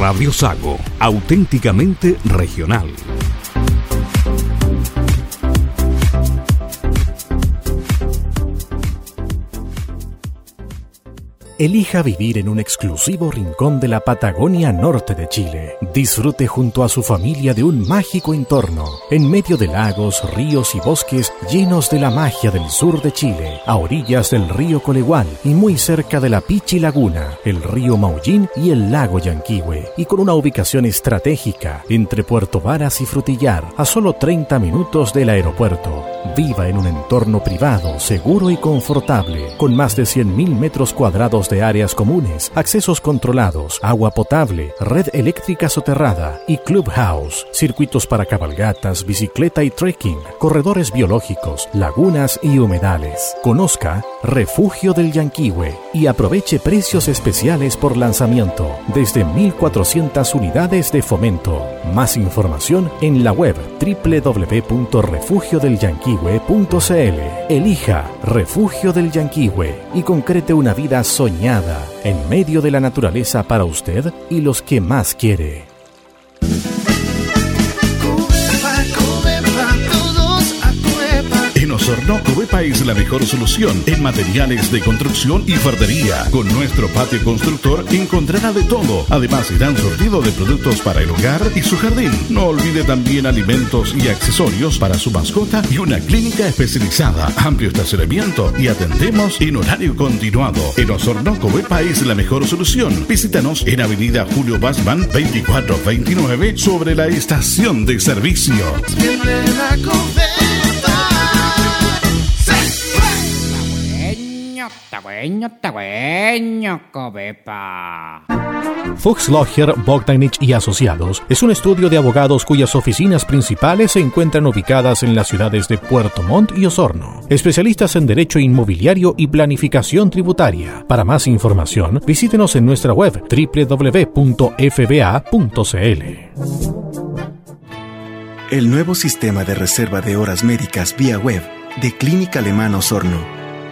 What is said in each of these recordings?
Radio Sago, auténticamente regional. Elija vivir en un exclusivo rincón de la Patagonia Norte de Chile. Disfrute junto a su familia de un mágico entorno, en medio de lagos, ríos y bosques llenos de la magia del sur de Chile, a orillas del río Colegual y muy cerca de la Pichi Laguna, el río Maullín y el lago Yanquihue, y con una ubicación estratégica entre Puerto Varas y Frutillar, a solo 30 minutos del aeropuerto. Viva en un entorno privado, seguro y confortable, con más de 100.000 metros cuadrados de áreas comunes, accesos controlados, agua potable, red eléctrica soterrada y clubhouse, circuitos para cabalgatas, bicicleta y trekking, corredores biológicos, lagunas y humedales. Conozca Refugio del Yanquihue y aproveche precios especiales por lanzamiento desde 1.400 unidades de fomento. Más información en la web www.refugiodelyanquihue.cl. Elija Refugio del Yanquihue y concrete una vida soñada en medio de la naturaleza para usted y los que más quiere. En Osorno, Covepa es la mejor solución en materiales de construcción y fardería. Con nuestro patio constructor encontrará de todo. Además, irán sortido de productos para el hogar y su jardín. No olvide también alimentos y accesorios para su mascota y una clínica especializada. Amplio estacionamiento y atendemos en horario continuado. En Osorno, Covepa es la mejor solución. Visítanos en Avenida Julio Basman 2429 sobre la estación de servicio. Fuchs Logger, Bogdanich y Asociados es un estudio de abogados cuyas oficinas principales se encuentran ubicadas en las ciudades de Puerto Montt y Osorno. Especialistas en derecho inmobiliario y planificación tributaria. Para más información, visítenos en nuestra web www.fba.cl. El nuevo sistema de reserva de horas médicas vía web de Clínica Alemana Osorno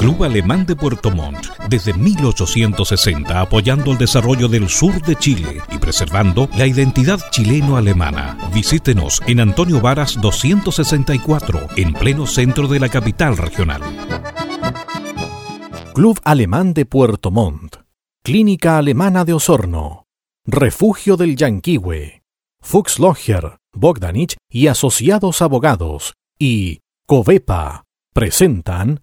Club Alemán de Puerto Montt, desde 1860 apoyando el desarrollo del sur de Chile y preservando la identidad chileno-alemana. Visítenos en Antonio Varas 264, en pleno centro de la capital regional. Club Alemán de Puerto Montt, Clínica Alemana de Osorno, Refugio del Yanquihue, Fuchs Logger, Bogdanich y Asociados Abogados y Covepa presentan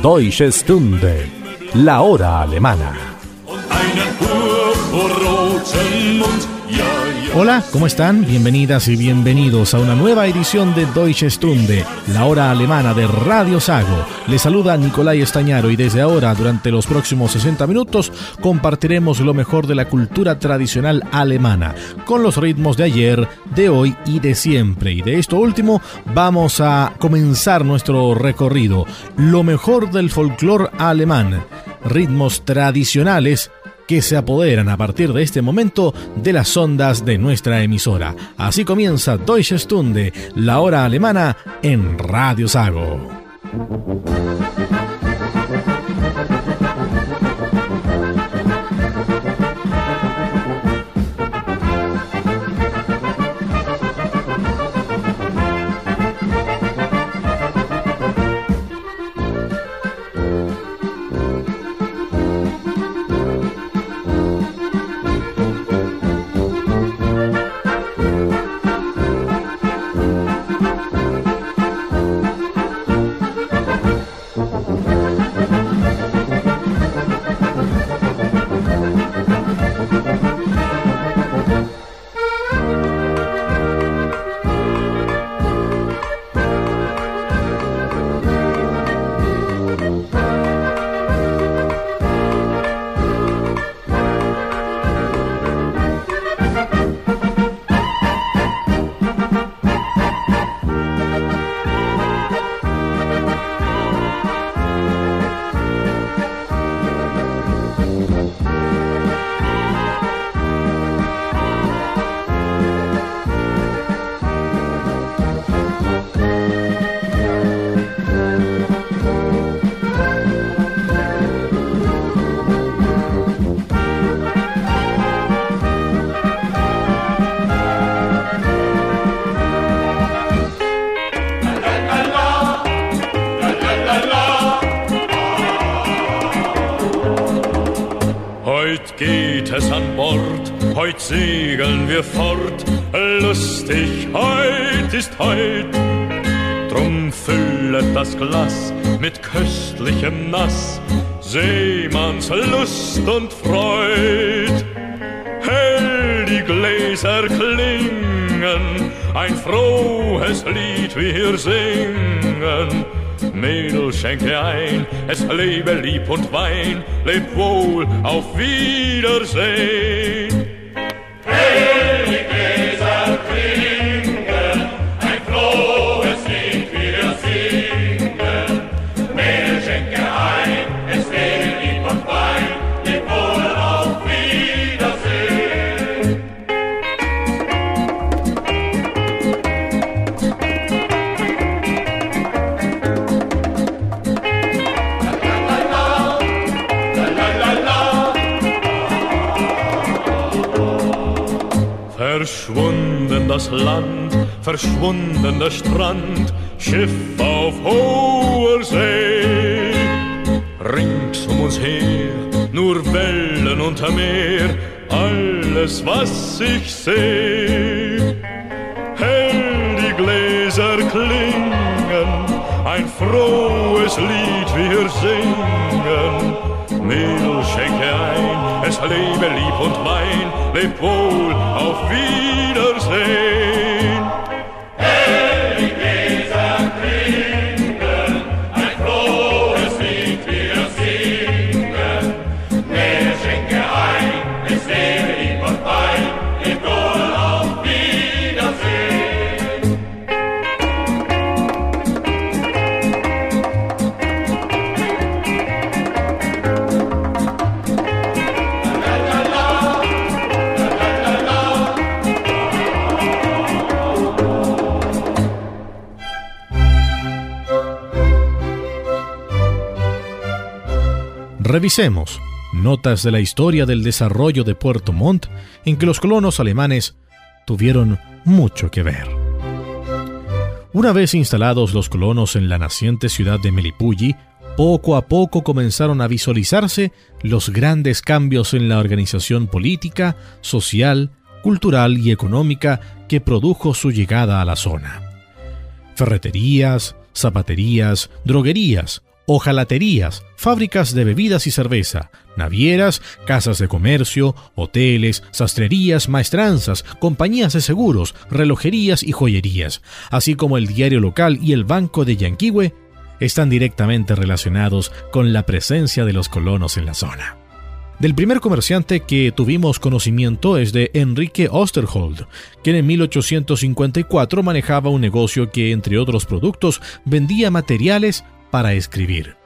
Deutsche Stunde, la hora alemana. Hola, ¿cómo están? Bienvenidas y bienvenidos a una nueva edición de Deutsche Stunde, la hora alemana de Radio Sago. Les saluda Nicolai Estañaro y desde ahora, durante los próximos 60 minutos, compartiremos lo mejor de la cultura tradicional alemana, con los ritmos de ayer, de hoy y de siempre. Y de esto último, vamos a comenzar nuestro recorrido. Lo mejor del folclore alemán, ritmos tradicionales que se apoderan a partir de este momento de las ondas de nuestra emisora. Así comienza Deutsche Stunde, la hora alemana en Radio Sago. Es an Bord, heut segeln wir fort, lustig, heut ist heut. Drum füllet das Glas mit köstlichem Nass, Seemanns Lust und Freud. Hell die Gläser klingen, ein frohes Lied wir singen Mädel, schenke ein, es lebe lieb und wein, leb wohl, auf Wiedersehen. Land, verschwunden der Strand, Schiff auf hoher See. Rings um uns her, nur Wellen und Meer, alles was ich seh. Hell die Gläser klingen, ein frohes Lied wir singen. Schenke ein, lebe lieb und wein, leb wohl, auf Wiedersehen. Revisemos notas de la historia del desarrollo de Puerto Montt en que los colonos alemanes tuvieron mucho que ver. Una vez instalados los colonos en la naciente ciudad de Melipulli, poco a poco comenzaron a visualizarse los grandes cambios en la organización política, social, cultural y económica que produjo su llegada a la zona. Ferreterías, zapaterías, droguerías, ojalaterías, fábricas de bebidas y cerveza, navieras, casas de comercio, hoteles, sastrerías, maestranzas, compañías de seguros, relojerías y joyerías, así como el diario local y el banco de Yanquihue, están directamente relacionados con la presencia de los colonos en la zona. Del primer comerciante que tuvimos conocimiento es de Enrique Osterhold, quien en 1854 manejaba un negocio que, entre otros productos, vendía materiales para escribir.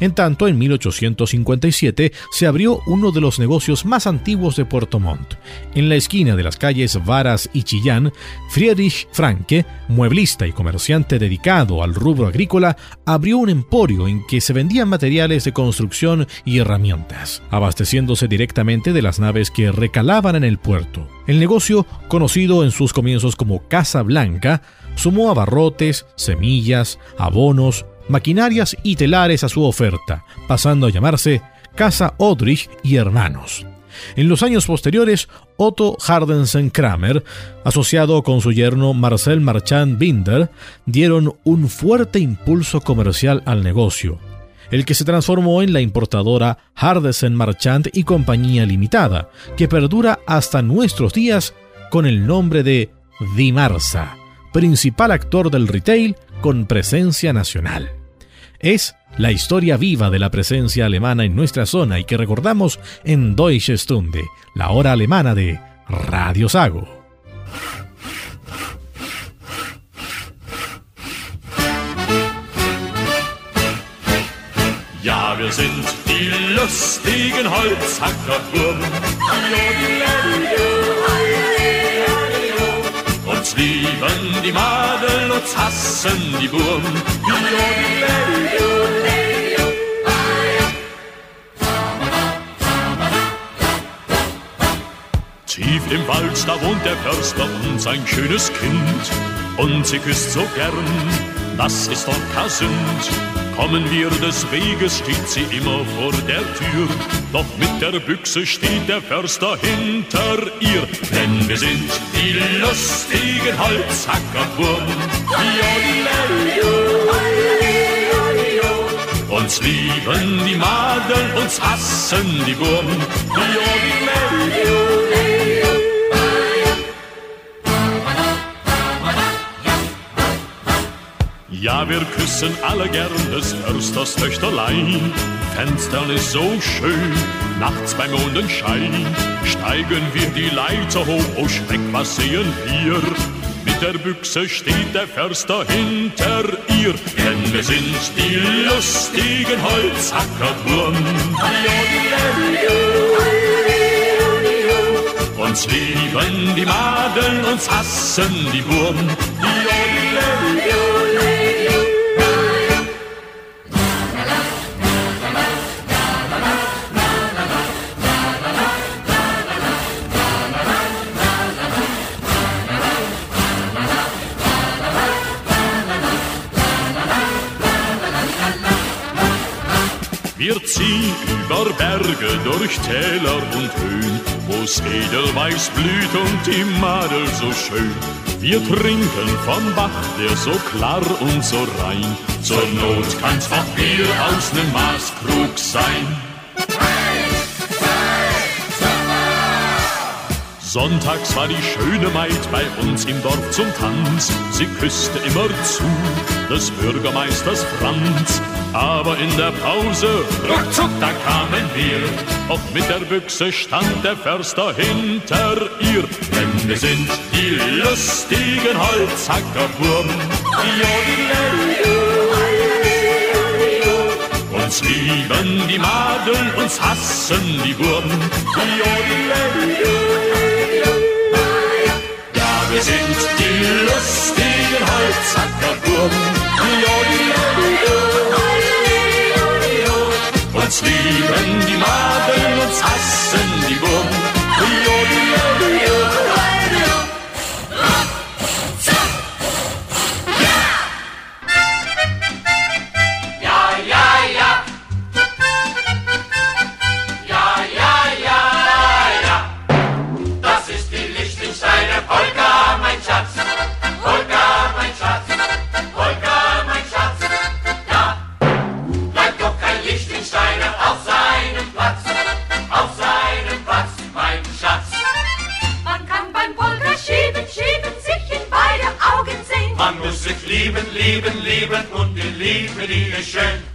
En tanto, en 1857 se abrió uno de los negocios más antiguos de Puerto Montt. En la esquina de las calles Varas y Chillán, Friedrich Franke, mueblista y comerciante dedicado al rubro agrícola, abrió un emporio en que se vendían materiales de construcción y herramientas, abasteciéndose directamente de las naves que recalaban en el puerto. El negocio, conocido en sus comienzos como Casa Blanca, sumó abarrotes, semillas, abonos, maquinarias y telares a su oferta, pasando a llamarse Casa Odrich y Hermanos. En los años posteriores, Otto Hardensen Kramer, asociado con su yerno Marcel Marchand Binder, dieron un fuerte impulso comercial al negocio, el que se transformó en la importadora Hardensen Marchand y Compañía Limitada, que perdura hasta nuestros días con el nombre de Dimarsa, principal actor del retail con presencia nacional. Es la historia viva de la presencia alemana en nuestra zona y que recordamos en Deutsche Stunde, la hora alemana de Radio Sago. Ja, wir sind die lustigen Uns lieben die Madel, uns hassen die Burm. Tief im Wald, da wohnt der Förster und sein schönes Kind. Und sie küsst so gern, das ist doch kein Sünd. Kommen wir des Weges, steht sie immer vor der Tür. Doch mit der Büchse steht der Förster hinter ihr. Denn wir sind die lustigen Holzhackerburgen. Uns lieben die Madeln, uns hassen die Burgen. Ja, wir küssen alle gern des Försters Töchterlein. Fenstern ist so schön, nachts beim Mondenschein. Steigen wir die Leiter hoch, oh Schreck, was sehen wir? Mit der Büchse steht der Förster hinter ihr, denn wir sind die lustigen Holzhackerburm. Uns lieben die Madeln, uns hassen die Burm. Über Berge, durch Täler und Höhen, wo's Edelweiß blüht und die Madel so schön. Wir trinken vom Bach, der so klar und so rein. Zur Not kann's auch Bier aus nem Maßkrug sein. Sonntags war die schöne Maid bei uns im Dorf zum Tanz. Sie küsste immer zu des Bürgermeisters Franz. Aber in der Pause, ruckzuck, da kamen wir. Auch mit der Büchse stand der Förster hinter ihr. Denn wir sind die lustigen Holzhackerburm. Uns lieben die Madeln, uns hassen die Burm. Ja, wir sind die lustigen Holzhackerburm. Uns lieben die Madeln, uns hassen die Wurm. Es tiempo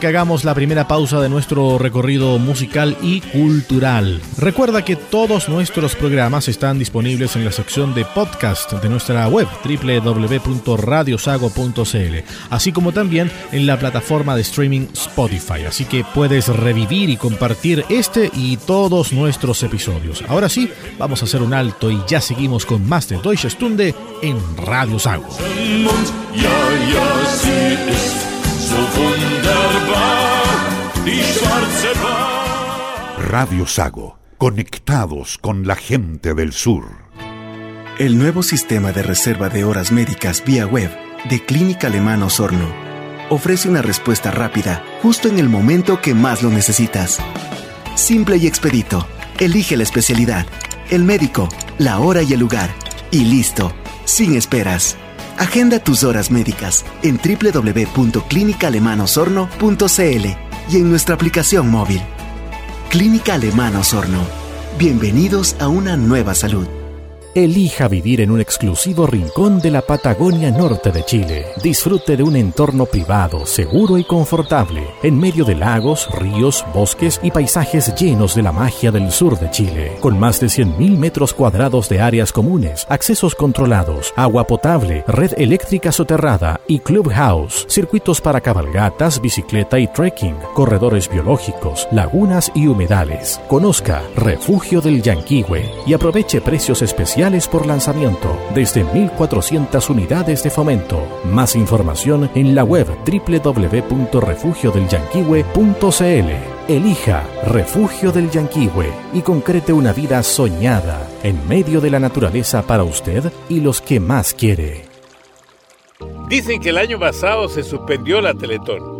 que hagamos la primera pausa de nuestro recorrido musical y cultural. Recuerda que todos nuestros programas están disponibles en la sección de podcast de nuestra web www.radiosago.cl, así como también en la plataforma de streaming Spotify, así que puedes revivir y compartir este y todos nuestros episodios. Ahora sí, vamos a hacer un alto y ya seguimos con más de Deutsche Stunde en Radio Sago. Radio Sago, conectados con la gente del sur. El nuevo sistema de reserva de horas médicas vía web de Clínica Alemana Osorno ofrece una respuesta rápida justo en el momento que más lo necesitas. Simple y expedito. Elige la especialidad, el médico, la hora y el lugar. Y listo, sin esperas. Agenda tus horas médicas en www.clinicalemanosorno.cl y en nuestra aplicación móvil. Clínica Alemana Osorno. Bienvenidos a una nueva salud. Elija vivir en un exclusivo rincón de la Patagonia Norte de Chile. Disfrute de un entorno privado, seguro y confortable, en medio de lagos, ríos, bosques y paisajes llenos de la magia del sur de Chile. Con más de 100.000 metros cuadrados de áreas comunes, accesos controlados, agua potable, red eléctrica soterrada y clubhouse, circuitos para cabalgatas, bicicleta y trekking, corredores biológicos, lagunas y humedales. Conozca Refugio del Yanquihue y aproveche precios especiales por lanzamiento desde 1.400 unidades de fomento. Más información en la web www.refugiodelyanquihue.cl. Elija Refugio del Yanquihue y concrete una vida soñada en medio de la naturaleza para usted y los que más quiere. Dicen que el año pasado se suspendió la Teletón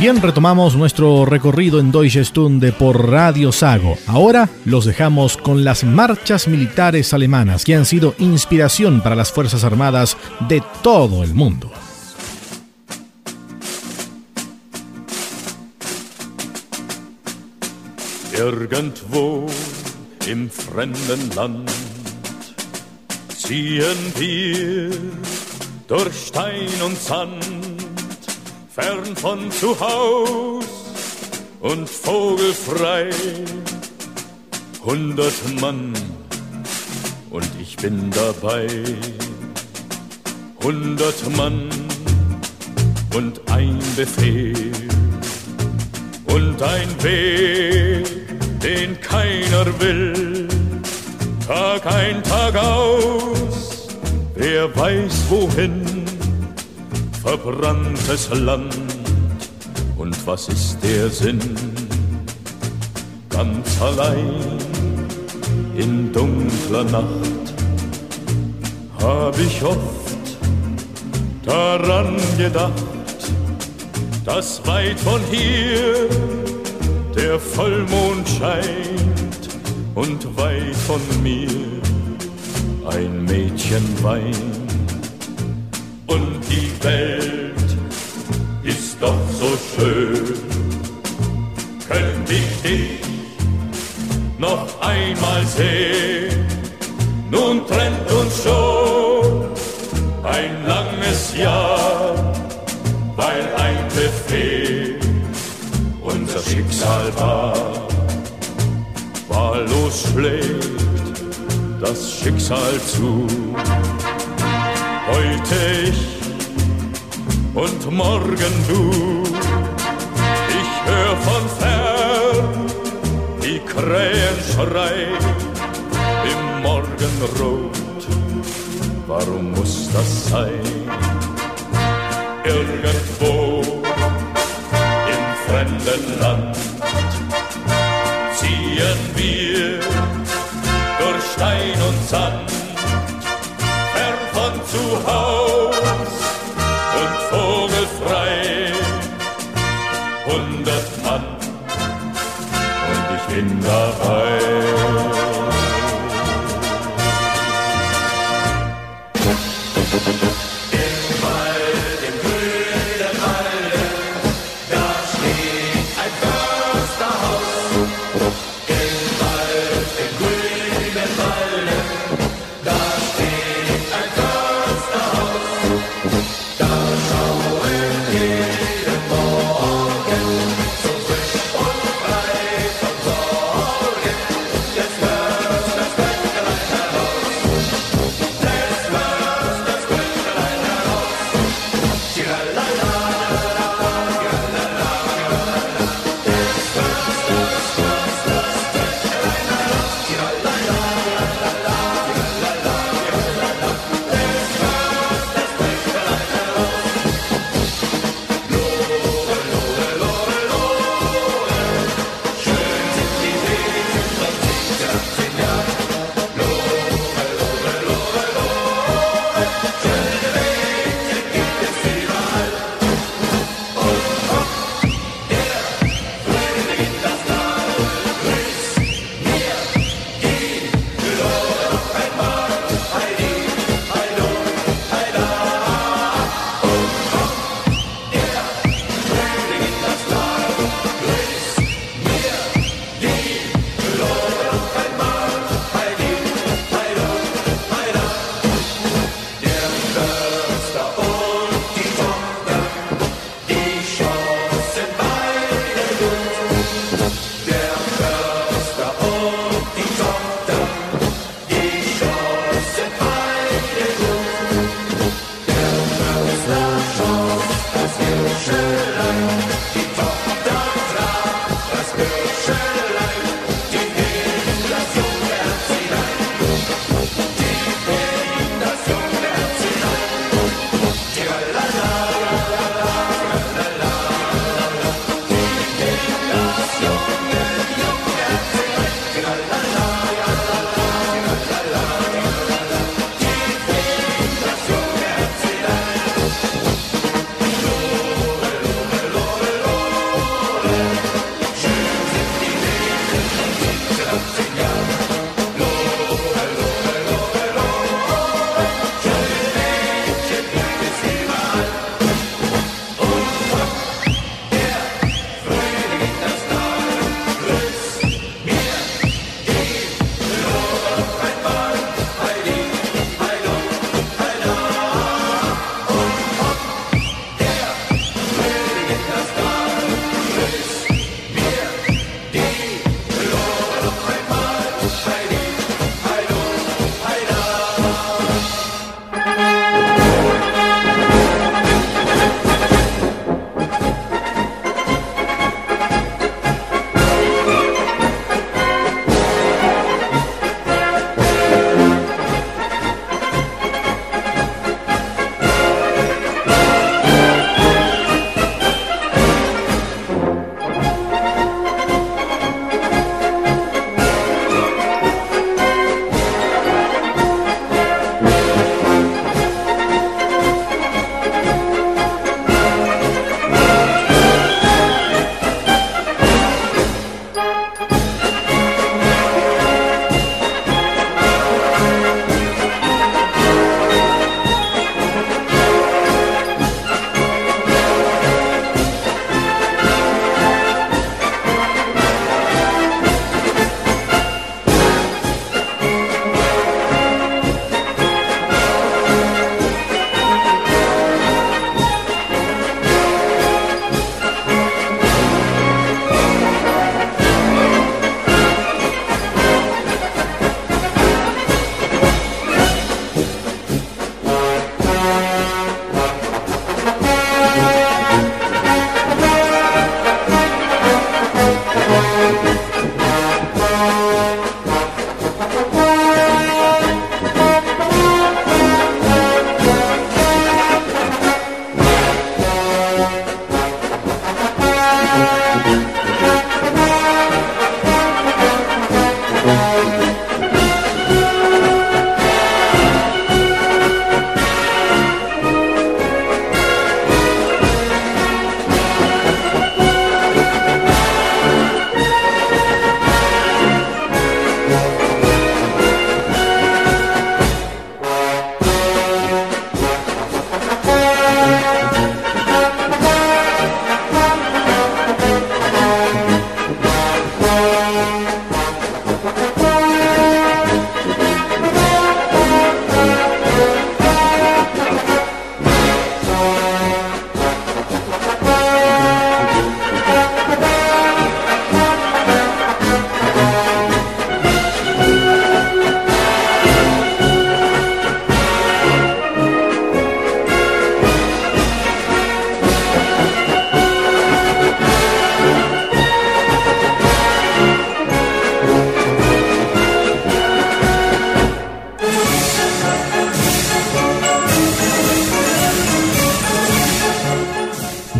Bien, retomamos nuestro recorrido en Deutsche Stunde por Radio Sago. Ahora los dejamos con las marchas militares alemanas que han sido inspiración para las Fuerzas Armadas de todo el mundo. Irgendwo im fremden Land ziehen wir durch Stein und Sand fern von zu Haus und vogelfrei. Hundert Mann und ich bin dabei. Hundert Mann und ein Befehl und ein Weg, den keiner will. Tag ein, Tag aus, wer weiß wohin verbranntes Land. Und was ist der Sinn? Ganz allein in dunkler Nacht hab ich oft daran gedacht, dass weit von hier der Vollmond scheint und weit von mir ein Mädchen weint und Welt ist doch so schön. Könnte ich dich noch einmal sehen, nun trennt uns schon ein langes Jahr, weil ein Befehl unser Schicksal war. Wahllos schlägt das Schicksal zu heute ich und morgen du. Ich hör von fern die Krähen schreien im Morgenrot. Warum muss das sein? Irgendwo im fremden Land ziehen wir durch Stein und Sand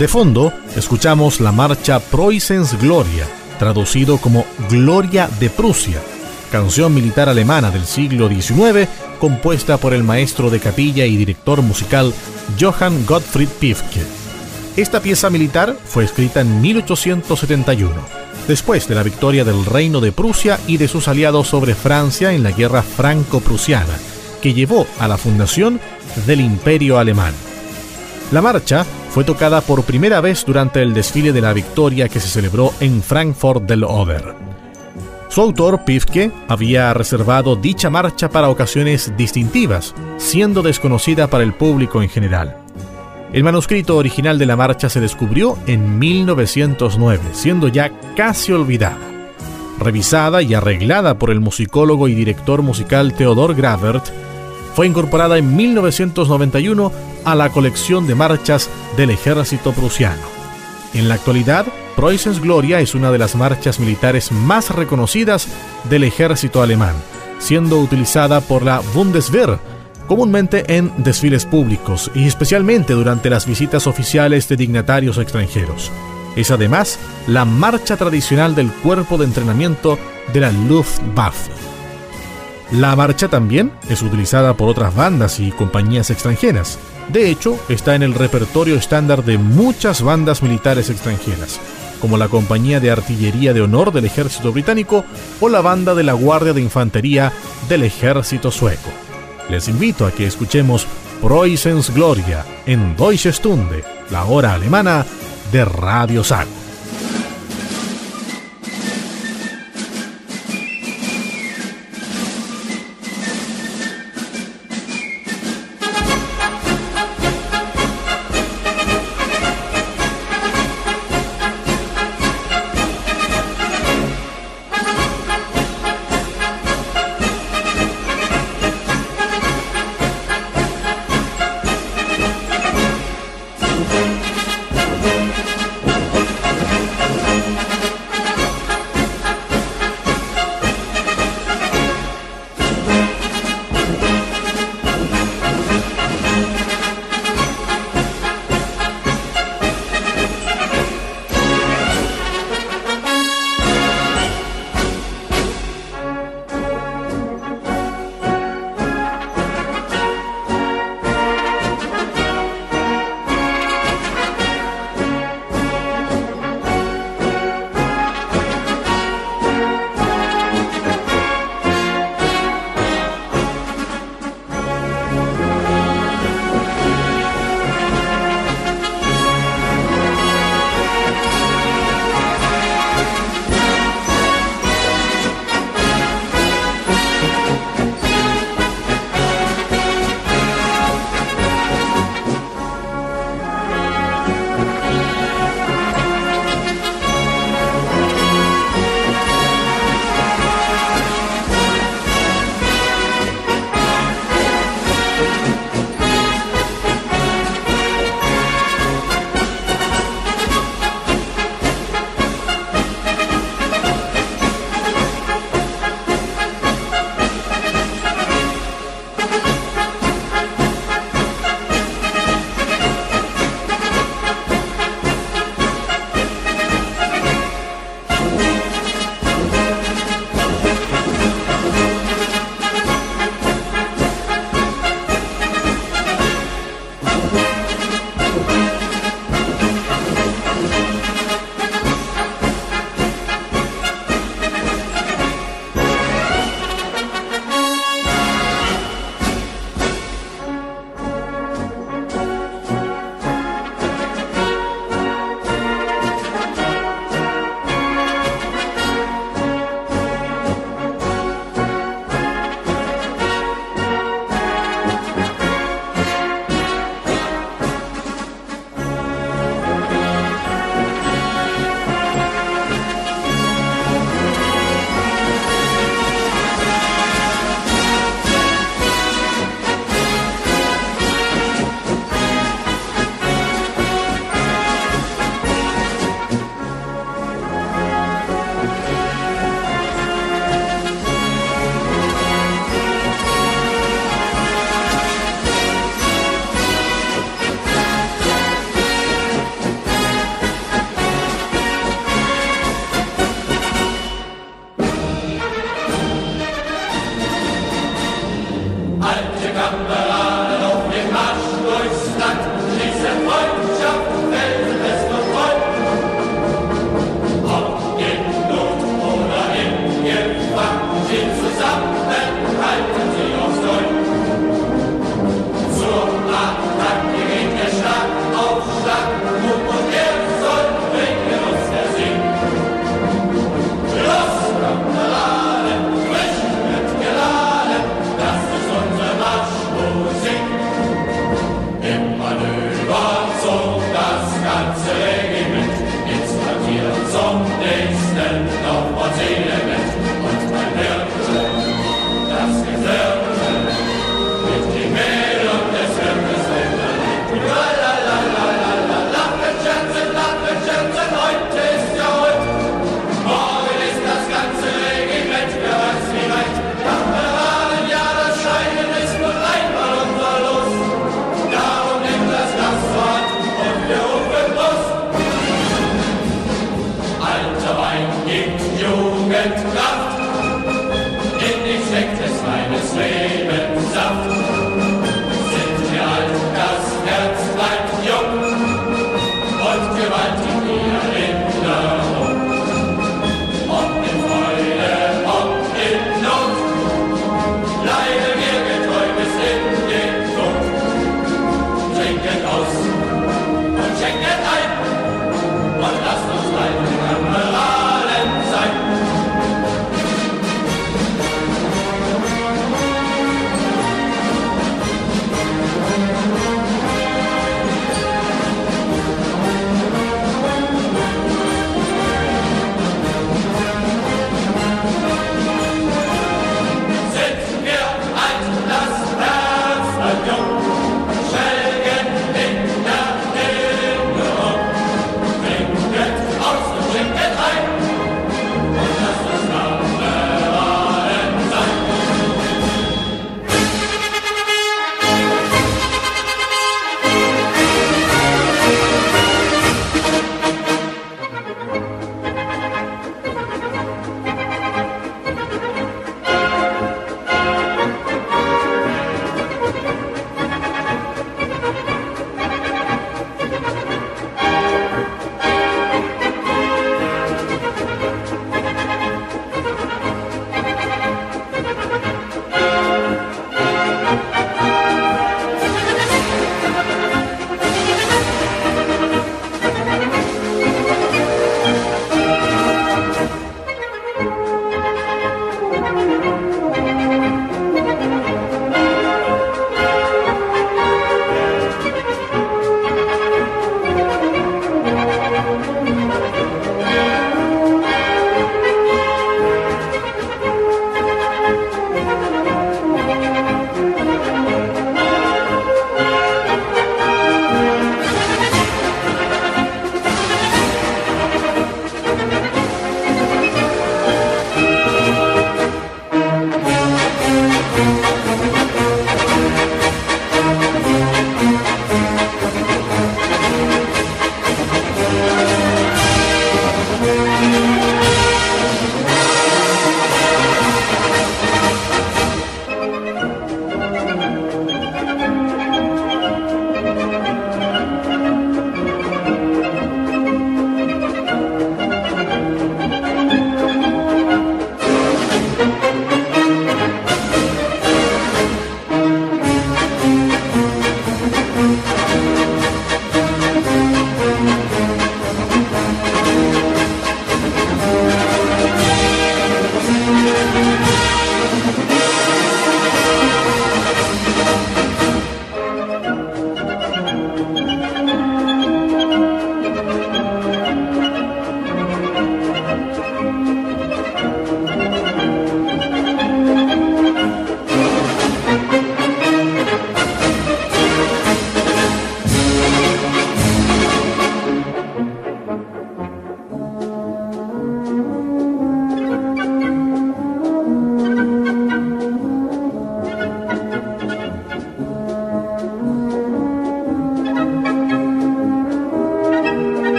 De fondo, escuchamos la marcha Preußens Gloria, traducido como Gloria de Prusia, canción militar alemana del siglo XIX compuesta por el maestro de capilla y director musical Johann Gottfried Pifke. Esta pieza militar fue escrita en 1871, después de la victoria del Reino de Prusia y de sus aliados sobre Francia en la Guerra Franco-Prusiana, que llevó a la fundación del Imperio Alemán. La marcha fue tocada por primera vez durante el desfile de la victoria que se celebró en Frankfurt del Oder. Su autor, Pifke, había reservado dicha marcha para ocasiones distintivas, siendo desconocida para el público en general. El manuscrito original de la marcha se descubrió en 1909, siendo ya casi olvidada. Revisada y arreglada por el musicólogo y director musical Theodor Gravert, fue incorporada en 1991 a la colección de marchas del ejército prusiano. En la actualidad, Preußens Gloria es una de las marchas militares más reconocidas del ejército alemán, siendo utilizada por la Bundeswehr comúnmente en desfiles públicos y especialmente durante las visitas oficiales de dignatarios extranjeros. Es además la marcha tradicional del cuerpo de entrenamiento de la Luftwaffe. La marcha también es utilizada por otras bandas y compañías extranjeras. De hecho, está en el repertorio estándar de muchas bandas militares extranjeras, como la Compañía de Artillería de Honor del Ejército Británico o la Banda de la Guardia de Infantería del Ejército Sueco. Les invito a que escuchemos Preußens Gloria en Deutsche Stunde, la hora alemana de Radio Sago.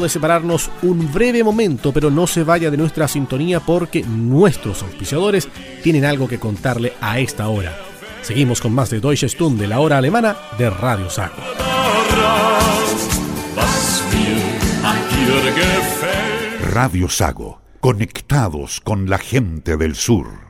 De separarnos un breve momento, pero no se vaya de nuestra sintonía porque nuestros auspiciadores tienen algo que contarle a esta hora. Seguimos con más de Deutsche Stunde, la hora alemana de Radio Sago. Radio Sago, conectados con la gente del sur.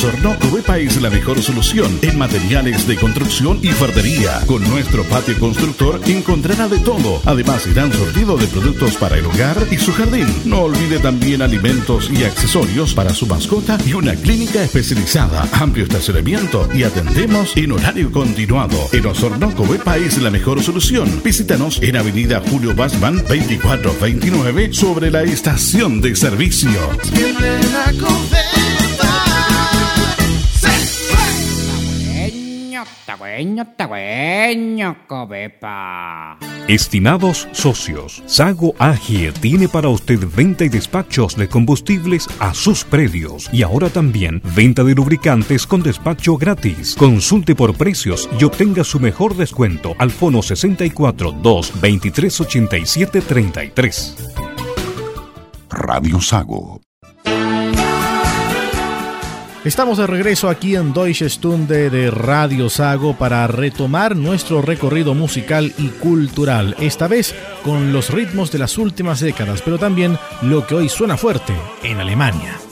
Osorno, Cubepa es la mejor solución en materiales de construcción y fardería. Con nuestro patio constructor encontrará de todo. Además, irán sortido de productos para el hogar y su jardín. No olvide también alimentos y accesorios para su mascota y una clínica especializada. Amplio estacionamiento y atendemos en horario continuado. En Osorno, Cubepa es la mejor solución. Visítanos en Avenida Julio Basman 2429 sobre la estación de servicio. Estimados socios, Sago AG tiene para usted venta y despachos de combustibles a sus predios y ahora también venta de lubricantes con despacho gratis. Consulte por precios y obtenga su mejor descuento al fono 64 2 23 87 33. Radio Sago Estamos de regreso aquí en Deutsche Stunde de Radio Sago para retomar nuestro recorrido musical y cultural, esta vez con los ritmos de las últimas décadas, pero también lo que hoy suena fuerte en Alemania.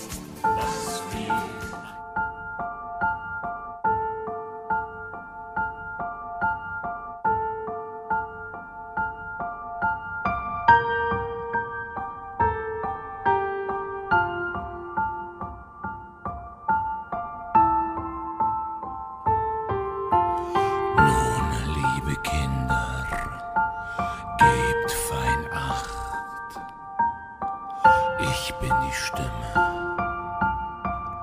Ich bin die Stimme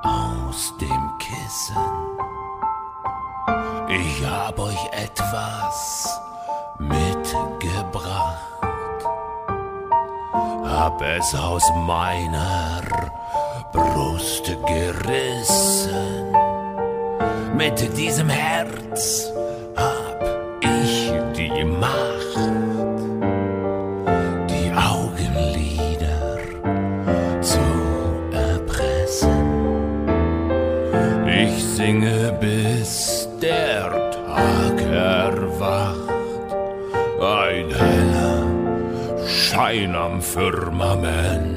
aus dem Kissen. Ich hab euch etwas mitgebracht. Hab es aus meiner Brust gerissen. Mit diesem Herz Schein Firmament.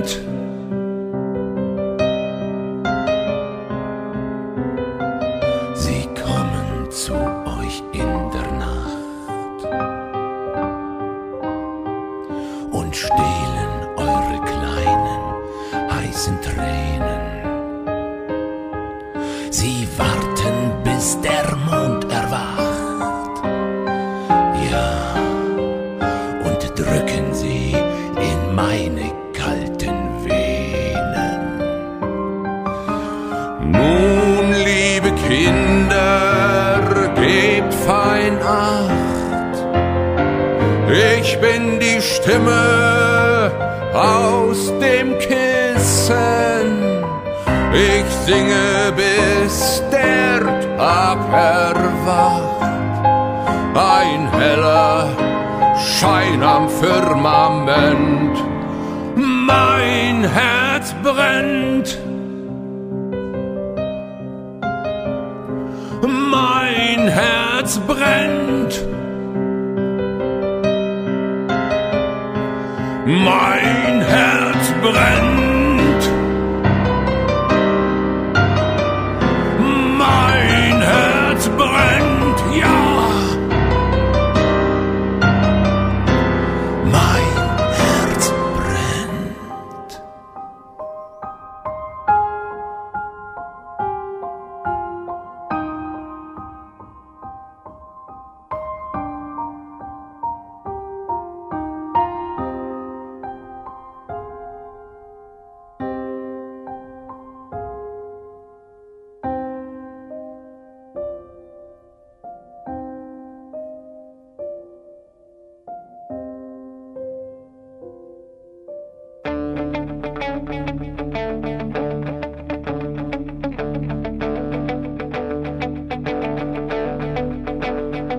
moment.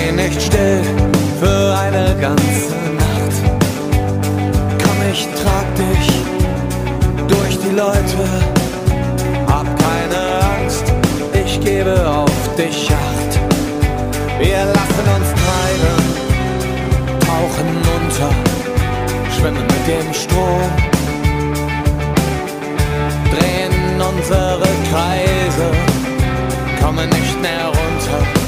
Stehen nicht still für eine ganze Nacht. Komm, ich trag dich durch die Leute. Hab keine Angst, ich gebe auf dich Acht. Wir lassen uns treiben, tauchen unter, schwimmen mit dem Strom. Drehen unsere Kreise, kommen nicht mehr runter,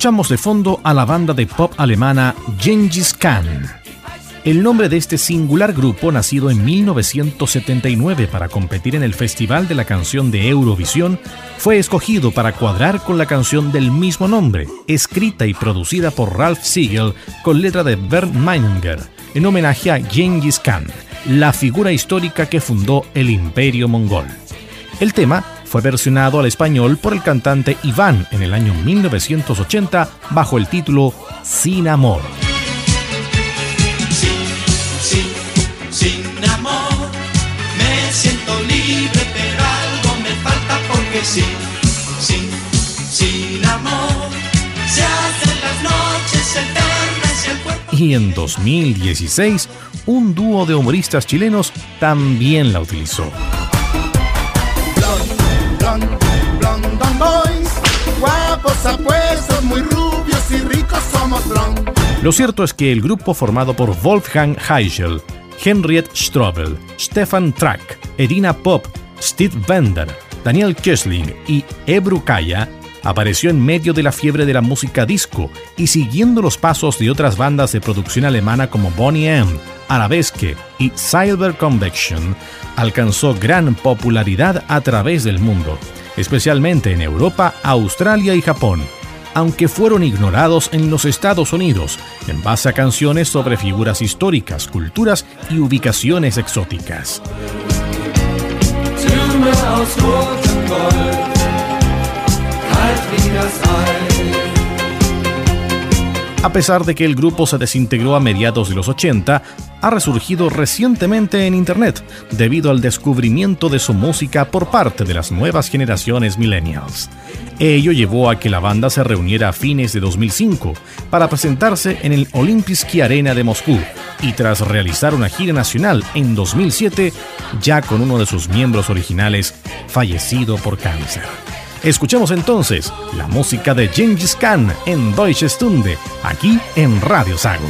Escuchamos de fondo a la banda de pop alemana Gengis Khan. El nombre de este singular grupo, nacido en 1979 para competir en el Festival de la Canción de Eurovisión, fue escogido para cuadrar con la canción del mismo nombre, escrita y producida por Ralph Siegel con letra de Bernd Meininger, en homenaje a Genghis Khan, la figura histórica que fundó el Imperio Mongol. El tema fue versionado al español por el cantante Iván en el año 1980 bajo el título Sin Amor. Sin, sin, sin amor, me siento libre, pero algo me falta porque sin, sin, sin amor, se hacen las noches eternas y el cuerpo... Y en 2016, un dúo de humoristas chilenos también la utilizó. Apuestos, muy rubios y ricos somos. Lo cierto es que el grupo formado por Wolfgang Heichel, Henriette Strobel, Stefan Track, Edina Pop, Steve Bender, Daniel Kessling y Ebru Kaya apareció en medio de la fiebre de la música disco y siguiendo los pasos de otras bandas de producción alemana como Bonnie M, Arabesque y Silver Convection, alcanzó gran popularidad a través del mundo, especialmente en Europa, Australia y Japón, aunque fueron ignorados en los Estados Unidos en base a canciones sobre figuras históricas, culturas y ubicaciones exóticas. A pesar de que el grupo se desintegró a mediados de los 80, ha resurgido recientemente en Internet debido al descubrimiento de su música por parte de las nuevas generaciones millennials. Ello llevó a que la banda se reuniera a fines de 2005 para presentarse en el Olympijski Arena de Moscú y tras realizar una gira nacional en 2007, ya con uno de sus miembros originales fallecido por cáncer. Escuchemos entonces la música de Genghis Khan en Deutsche Stunde, aquí en Radio Sago.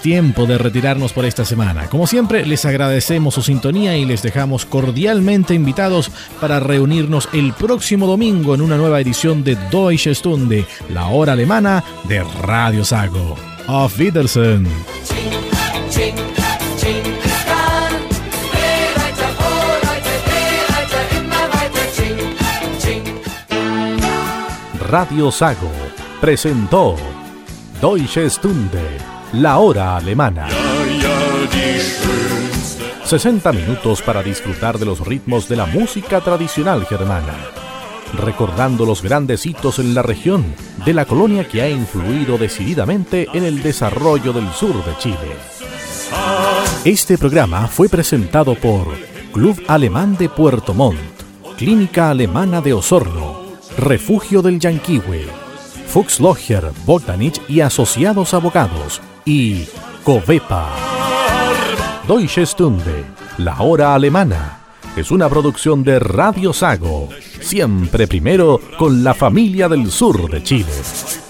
tiempo de retirarnos por esta semana. Como siempre, les agradecemos su sintonía y les dejamos cordialmente invitados para reunirnos el próximo domingo en una nueva edición de Deutsche Stunde, la hora alemana de Radio Sago. Auf Wiedersehen. Radio Sago presentó Deutsche Stunde la Hora Alemana. 60 minutos para disfrutar de los ritmos de la música tradicional germana, recordando los grandes hitos en la región de la colonia que ha influido decididamente en el desarrollo del sur de Chile. Este programa fue presentado por Club Alemán de Puerto Montt, Clínica Alemana de Osorno, Refugio del Yanquihue, Fuchs Logger, Botanich y Asociados Abogados y Covepa. Deutsche Stunde, la hora alemana, es una producción de Radio Sago, siempre primero con la familia del sur de Chile.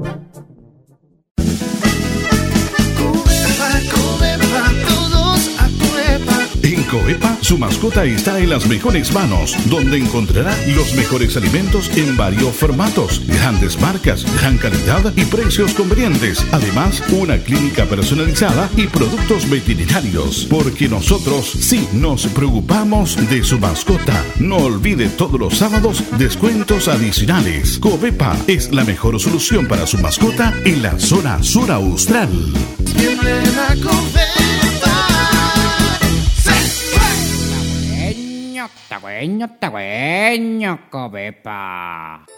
Coepa, su mascota está en las mejores manos, donde encontrará los mejores alimentos en varios formatos, grandes marcas, gran calidad y precios convenientes. Además, una clínica personalizada y productos veterinarios, porque nosotros sí nos preocupamos de su mascota. No olvide todos los sábados descuentos adicionales. Covepa es la mejor solución para su mascota en la zona sur austral.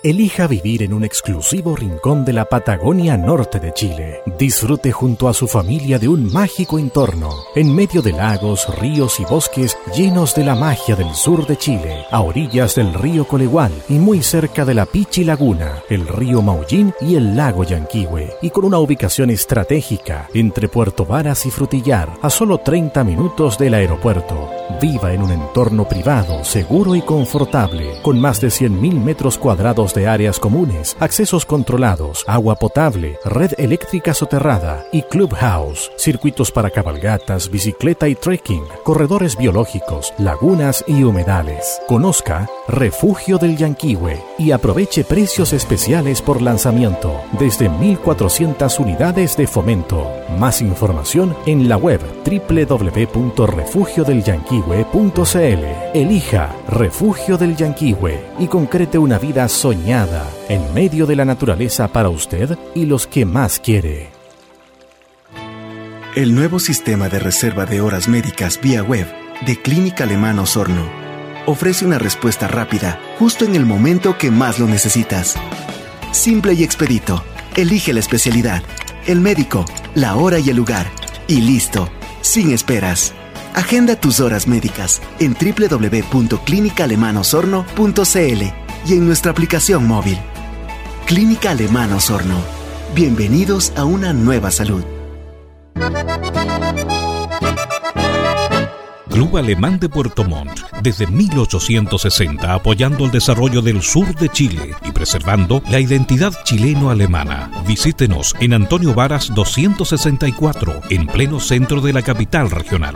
Elija vivir en un exclusivo rincón de la Patagonia Norte de Chile. Disfrute junto a su familia de un mágico entorno, en medio de lagos, ríos y bosques llenos de la magia del sur de Chile, a orillas del río Colegual y muy cerca de la Pichi Laguna, el río Maullín y el lago Yanquihue, y con una ubicación estratégica entre Puerto Varas y Frutillar, a solo 30 minutos del aeropuerto. Viva en un entorno privado, seguro y confortable, con más de 100.000 metros cuadrados de áreas comunes, accesos controlados, agua potable, red eléctrica soterrada y clubhouse, circuitos para cabalgatas, bicicleta y trekking, corredores biológicos, lagunas y humedales. Conozca Refugio del Yanquihue y aproveche precios especiales por lanzamiento, desde 1.400 unidades de fomento. Más información en la web www.refugiodelyanquihue.cl. Elija Refugio del Yanquihue y concrete una vida soñada en medio de la naturaleza para usted y los que más quiere. El nuevo sistema de reserva de horas médicas vía web de Clínica Alemana Osorno ofrece una respuesta rápida justo en el momento que más lo necesitas. Simple y expedito. Elige la especialidad, el médico, la hora y el lugar. Y listo, sin esperas. Agenda tus horas médicas en www.clinicalemanosorno.cl y en nuestra aplicación móvil. Clínica Alemano Osorno. Bienvenidos a una nueva salud. Club Alemán de Puerto Montt, desde 1860 apoyando el desarrollo del sur de Chile y preservando la identidad chileno-alemana. Visítenos en Antonio Varas 264, en pleno centro de la capital regional.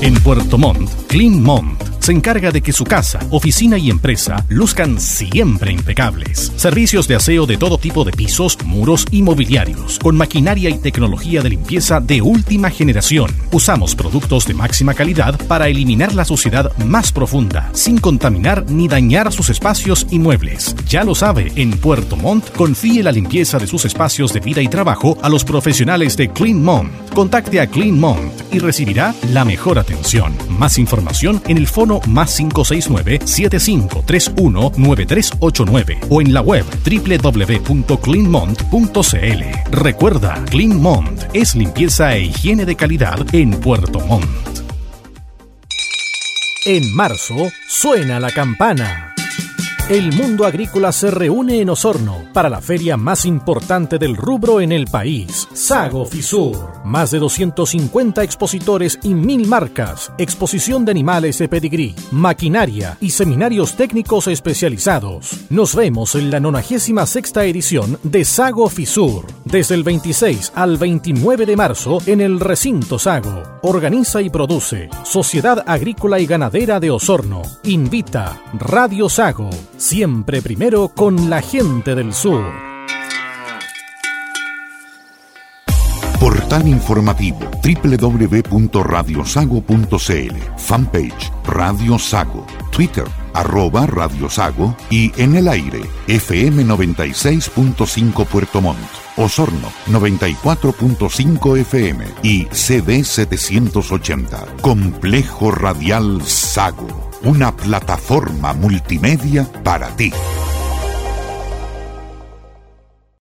En Puerto Montt, Clean Mont se encarga de que su casa, oficina y empresa luzcan siempre impecables. Servicios de aseo de todo tipo de pisos, muros y mobiliarios, con maquinaria y tecnología de limpieza de última generación. Usamos productos de máxima calidad para eliminar la suciedad más profunda, sin contaminar ni dañar sus espacios y muebles. Ya lo sabe, en Puerto Montt confíe la limpieza de sus espacios de vida y trabajo a los profesionales de Clean Mont. Contacte a Clean Mont y recibirá la mejor atención. Más información en el fono más 569-7531-9389 o en la web www.cleanmont.cl. Recuerda, Clean Mont es limpieza e higiene de calidad en Puerto Montt. En marzo suena la campana. El mundo agrícola se reúne en Osorno para la feria más importante del rubro en el país, Sago Fisur. Más de 250 expositores y mil marcas, exposición de animales de pedigrí, maquinaria y seminarios técnicos especializados. Nos vemos en la 96 edición de Sago Fisur, desde el 26 al 29 de marzo en el recinto Sago. Organiza y produce Sociedad Agrícola y Ganadera de Osorno. Invita Radio Sago siempre primero con la gente del sur. Portal informativo www.radiosago.cl Fanpage Radio Sago. Twitter arroba Radio Sago. Y en el aire FM 96.5 Puerto Montt. Osorno 94.5 FM y CD 780 Complejo Radial Sago una plataforma multimedia para ti.